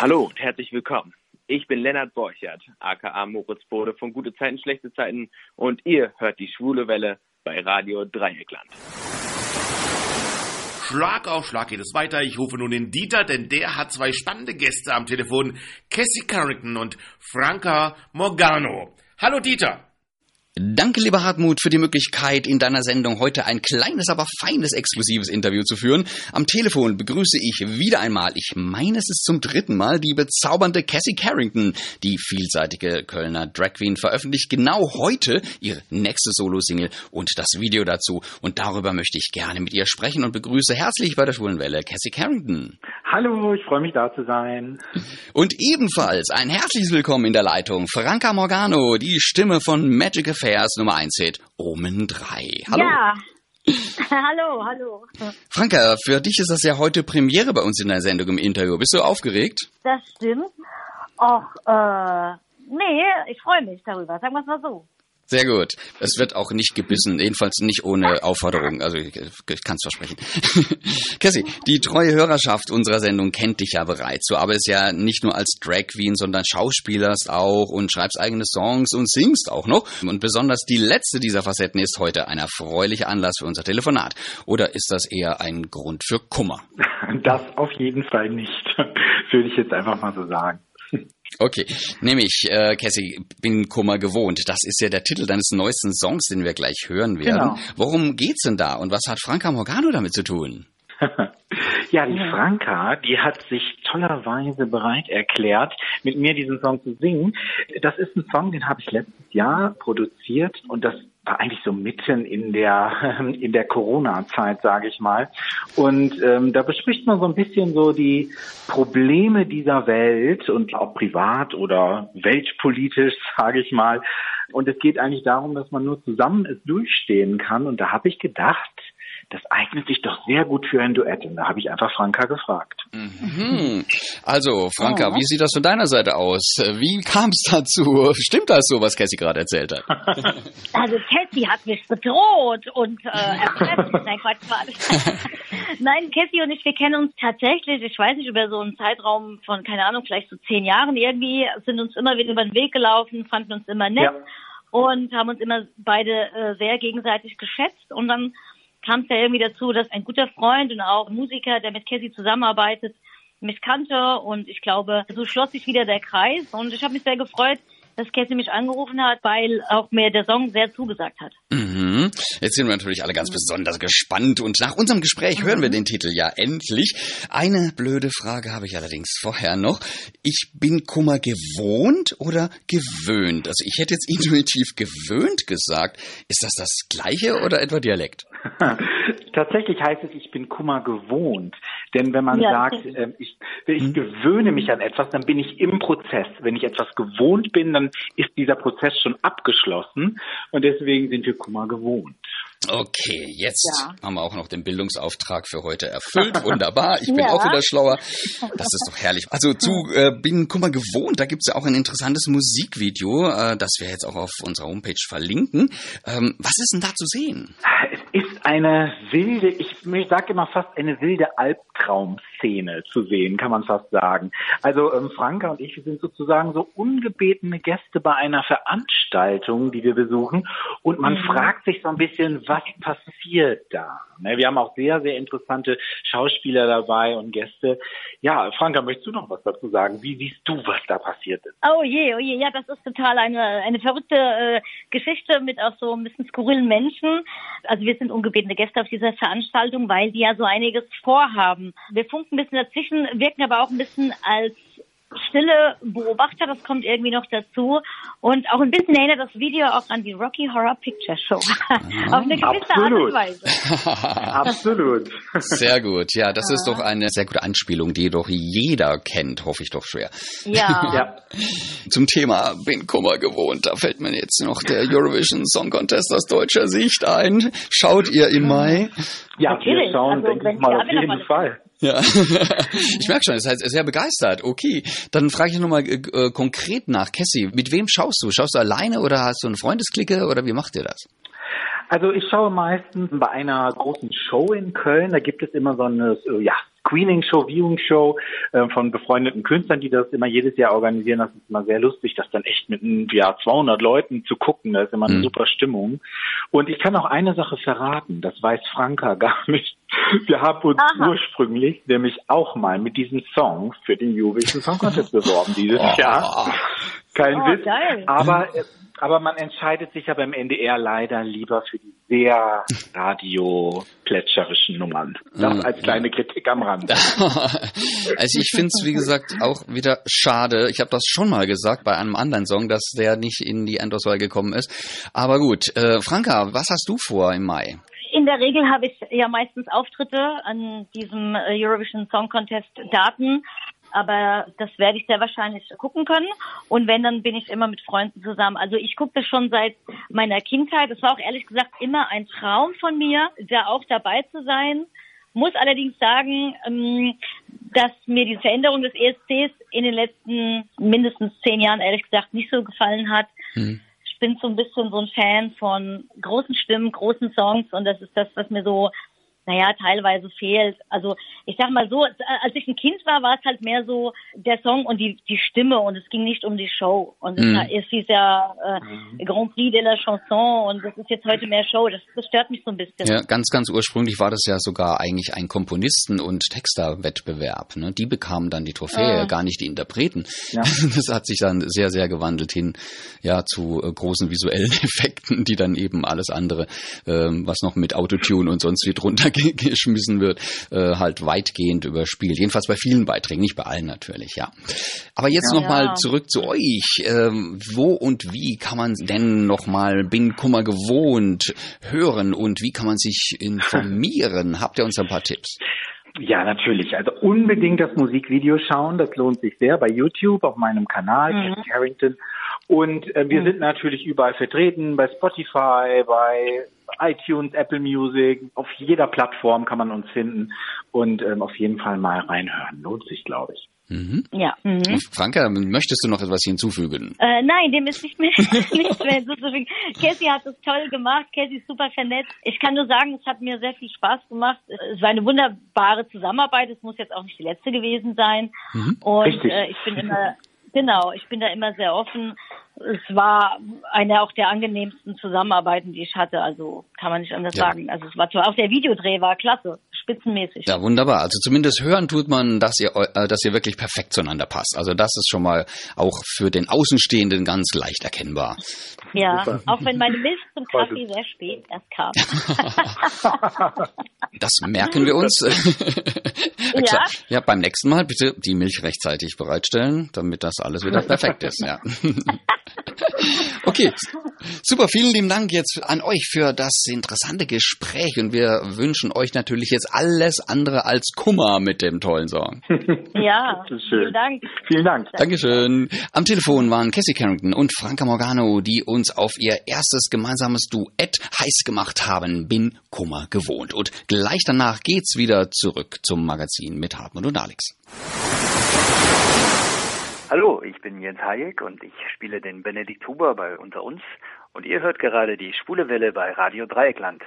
Hallo und herzlich willkommen. Ich bin Lennart Borchert, aka Moritz Bode von Gute Zeiten, Schlechte Zeiten und ihr hört die Schwule Welle bei Radio Dreieckland. Schlag auf Schlag geht es weiter. Ich rufe nun den Dieter, denn der hat zwei spannende Gäste am Telefon. Cassie Carrington und Franca Morgano. Hallo Dieter. Danke, lieber Hartmut, für die Möglichkeit, in deiner Sendung heute ein kleines, aber feines, exklusives Interview zu führen. Am Telefon begrüße ich wieder einmal, ich meine es ist zum dritten Mal, die bezaubernde Cassie Carrington. Die vielseitige Kölner Drag Queen veröffentlicht genau heute ihre nächste Solo-Single und das Video dazu. Und darüber möchte ich gerne mit ihr sprechen und begrüße herzlich bei der Schwulenwelle Cassie Carrington. Hallo, ich freue mich da zu sein. Und ebenfalls ein herzliches Willkommen in der Leitung Franca Morgano, die Stimme von Magic Affairs Nummer 1 Hit Omen 3. Hallo. Ja. hallo, hallo. Franka, für dich ist das ja heute Premiere bei uns in der Sendung im Interview. Bist du aufgeregt? Das stimmt. Och, äh, nee, ich freue mich darüber. Sagen wir es mal so. Sehr gut. Es wird auch nicht gebissen, jedenfalls nicht ohne Aufforderung. Also ich, ich kann es versprechen. Cassie, die treue Hörerschaft unserer Sendung kennt dich ja bereits. Du arbeitest ja nicht nur als Drag Queen, sondern schauspielerst auch und schreibst eigene Songs und singst auch noch. Und besonders die letzte dieser Facetten ist heute ein erfreulicher Anlass für unser Telefonat. Oder ist das eher ein Grund für Kummer? Das auf jeden Fall nicht, würde ich jetzt einfach mal so sagen. Okay, nämlich, äh, Cassie, bin Kummer gewohnt. Das ist ja der Titel deines neuesten Songs, den wir gleich hören werden. Genau. Worum geht's denn da und was hat Franca Morgano damit zu tun? ja, die Franka, die hat sich tollerweise bereit erklärt, mit mir diesen Song zu singen. Das ist ein Song, den habe ich letztes Jahr produziert und das war eigentlich so mitten in der in der Corona-Zeit, sage ich mal. Und ähm, da bespricht man so ein bisschen so die Probleme dieser Welt und auch privat oder weltpolitisch, sage ich mal. Und es geht eigentlich darum, dass man nur zusammen es durchstehen kann. Und da habe ich gedacht, das eignet sich doch sehr gut für ein Duett. Und da habe ich einfach Franka gefragt. Mhm. Also, Franka, wie sieht das von deiner Seite aus? Wie kam es dazu? Stimmt das so, was Cassie gerade erzählt hat? Also Cassie hat mich bedroht und äh, erpresst. Nein, Quatsch, Quatsch. Nein, Cassie und ich, wir kennen uns tatsächlich, ich weiß nicht, über so einen Zeitraum von, keine Ahnung, vielleicht so zehn Jahren irgendwie, sind uns immer wieder über den Weg gelaufen, fanden uns immer nett Ja. und haben uns immer beide äh, sehr gegenseitig geschätzt und dann kam es ja irgendwie dazu, dass ein guter Freund und auch Musiker, der mit Cassie zusammenarbeitet, mich kannte und ich glaube, so schloss sich wieder der Kreis und ich habe mich sehr gefreut, dass Cassie mich angerufen hat, weil auch mir der Song sehr zugesagt hat. Mhm. Jetzt sind wir natürlich alle ganz besonders gespannt und nach unserem Gespräch hören wir den Titel ja endlich. Eine blöde Frage habe ich allerdings vorher noch. Ich bin Kummer gewohnt oder gewöhnt? Also ich hätte jetzt intuitiv gewöhnt gesagt. Ist das das gleiche oder etwa Dialekt? Tatsächlich heißt es, ich bin Kummer gewohnt. Denn wenn man Ja. sagt, äh, ich, ich gewöhne mich an etwas, dann bin ich im Prozess. Wenn ich etwas gewohnt bin, dann ist dieser Prozess schon abgeschlossen. Und deswegen sind wir Kummer gewohnt. Okay, jetzt Ja. haben wir auch noch den Bildungsauftrag für heute erfüllt. Wunderbar, ich bin Ja. auch wieder schlauer. Das ist doch herrlich. Also zu äh, Bin Kummer gewohnt, da gibt's ja auch ein interessantes Musikvideo, äh, das wir jetzt auch auf unserer Homepage verlinken. Ähm, was ist denn da zu sehen? Es ist eine wilde, ich, ich sage immer fast eine wilde Albtraumszene zu sehen, kann man fast sagen. Also ähm, Franka und ich wir sind sozusagen so ungebetene Gäste bei einer Veranstaltung, die wir besuchen. Und man fragt sich so ein bisschen, was passiert da? Ne, wir haben auch sehr, sehr interessante Schauspieler dabei und Gäste. Ja, Franka, möchtest du noch was dazu sagen? Wie siehst du, was da passiert ist? Oh je, oh je, ja, das ist total eine, eine verrückte äh, Geschichte mit auch so ein bisschen skurrilen Menschen. Also wir sind ungebetene Gäste auf dieser Veranstaltung, weil die ja so einiges vorhaben. Wir funken ein bisschen dazwischen, wirken aber auch ein bisschen als stille Beobachter, das kommt irgendwie noch dazu. Und auch ein bisschen erinnert das Video auch an die Rocky Horror Picture Show. Auf eine gewisse Art Absolut. und Weise. Absolut. Sehr gut, ja, das ist doch eine sehr gute Anspielung, die doch jeder kennt, hoffe ich doch schwer. Ja. Ja. Zum Thema Bin Kummer gewohnt, da fällt mir jetzt noch der Eurovision Song Contest aus deutscher Sicht ein. Schaut ihr im Mai? Ja, wir Natürlich. schauen, Also, denke ich mal, auf jeden Fall. Ja, ich merke schon, ihr seid sehr begeistert. Okay, dann frage ich nochmal äh, äh, konkret nach. Cassie, mit wem schaust du? Schaust du alleine oder hast du eine Freundesklicke oder wie macht ihr das? Also ich schaue meistens bei einer großen Show in Köln, da gibt es immer so eine, ja, Screening-Show, Viewing-Show äh, von befreundeten Künstlern, die das immer jedes Jahr organisieren. Das ist immer sehr lustig, das dann echt mit ja, 200 Leuten zu gucken. Da ist immer eine mhm. super Stimmung. Und ich kann auch eine Sache verraten, das weiß Franka gar nicht. Wir haben uns Aha. ursprünglich nämlich auch mal mit diesem Song für den Eurovision Song Contest beworben dieses oh. Jahr. Kein oh, Witz. Geil. Aber aber man entscheidet sich ja beim NDR leider lieber für die sehr radioplätscherischen Nummern. Das mhm. als kleine Kritik am Rand. also ich finde es, wie gesagt, auch wieder schade. Ich habe das schon mal gesagt bei einem anderen Song, dass der nicht in die Endauswahl gekommen ist. Aber gut, äh, Franka, was hast du vor im Mai? In der Regel habe ich ja meistens Auftritte an diesem äh, Eurovision Song Contest Daten aber das werde ich sehr wahrscheinlich gucken können. Und wenn, dann bin ich immer mit Freunden zusammen. Also ich gucke das schon seit meiner Kindheit. Es war auch ehrlich gesagt immer ein Traum von mir, da auch dabei zu sein. Muss allerdings sagen, ähm, dass mir die Veränderung des ESCs in den letzten mindestens zehn Jahren ehrlich gesagt nicht so gefallen hat. Hm. Ich bin so ein bisschen so ein Fan von großen Stimmen, großen Songs und das ist das, was mir so naja, teilweise fehlt. Also ich sag mal so, als ich ein Kind war, war es halt mehr so der Song und die, die Stimme und es ging nicht um die Show. Und mhm. es, hieß ja äh, mhm. Grand Prix de la Chanson und das ist jetzt heute mehr Show. Das, das stört mich so ein bisschen. Ja, ganz, ganz ursprünglich war das ja sogar eigentlich ein Komponisten- und Texterwettbewerb. Ne? Die bekamen dann die Trophäe, ah. gar nicht die Interpreten. Ja. Das hat sich dann sehr, sehr gewandelt hin ja, zu äh, großen visuellen Effekten, die dann eben alles andere, ähm, was noch mit Autotune und sonst wie drunter geschmissen wird, äh, halt weitgehend überspielt. Jedenfalls bei vielen Beiträgen, nicht bei allen natürlich, ja. Aber jetzt ja, nochmal ja. zurück zu euch. Ähm, wo und wie kann man denn nochmal Bin Kummer gewohnt hören und wie kann man sich informieren? Habt ihr uns ein paar Tipps? Ja, natürlich. Also unbedingt das Musikvideo schauen. Das lohnt sich sehr bei YouTube, auf meinem Kanal, mhm. Carrington. Und äh, wir mhm. sind natürlich überall vertreten, bei Spotify, bei iTunes, Apple Music, auf jeder Plattform kann man uns finden und ähm, auf jeden Fall mal reinhören. Lohnt sich, glaube ich. Mhm. Ja. Mhm. Franka, möchtest du noch etwas hinzufügen? Äh, nein, dem ist nicht mehr, nichts mehr hinzuzufügen. Cassie hat es toll gemacht. Cassie ist super vernetzt. Ich kann nur sagen, es hat mir sehr viel Spaß gemacht. Es war eine wunderbare Zusammenarbeit. Es muss jetzt auch nicht die letzte gewesen sein. Mhm. Und äh, ich bin immer, genau, ich bin da immer sehr offen es war eine auch der angenehmsten Zusammenarbeiten, die ich hatte. Also kann man nicht anders ja. sagen. Also es war zwar auch der Videodreh war klasse, spitzenmäßig. Ja, wunderbar. Also zumindest hören tut man, dass ihr, äh, dass ihr wirklich perfekt zueinander passt. Also das ist schon mal auch für den Außenstehenden ganz leicht erkennbar. Ja, Super. auch wenn meine Milch zum Kaffee sehr spät erst kam. das merken wir uns. ja. ja, beim nächsten Mal bitte die Milch rechtzeitig bereitstellen, damit das alles wieder perfekt ist. Ja. Okay, super. Vielen lieben Dank jetzt an euch für das interessante Gespräch und wir wünschen euch natürlich jetzt alles andere als Kummer mit dem tollen Song. Ja, vielen Dank. Vielen Dank. Dankeschön. Am Telefon waren Cassie Carrington und Franca Morgano, die uns auf ihr erstes gemeinsames Duett heiß gemacht haben, Bin Kummer gewohnt. Und gleich danach geht's wieder zurück zum Magazin mit Hartmut und Alex. Hallo, ich bin Jens Hayek und ich spiele den Benedikt Huber bei Unter uns und ihr hört gerade die Schwule Welle bei Radio Dreieckland.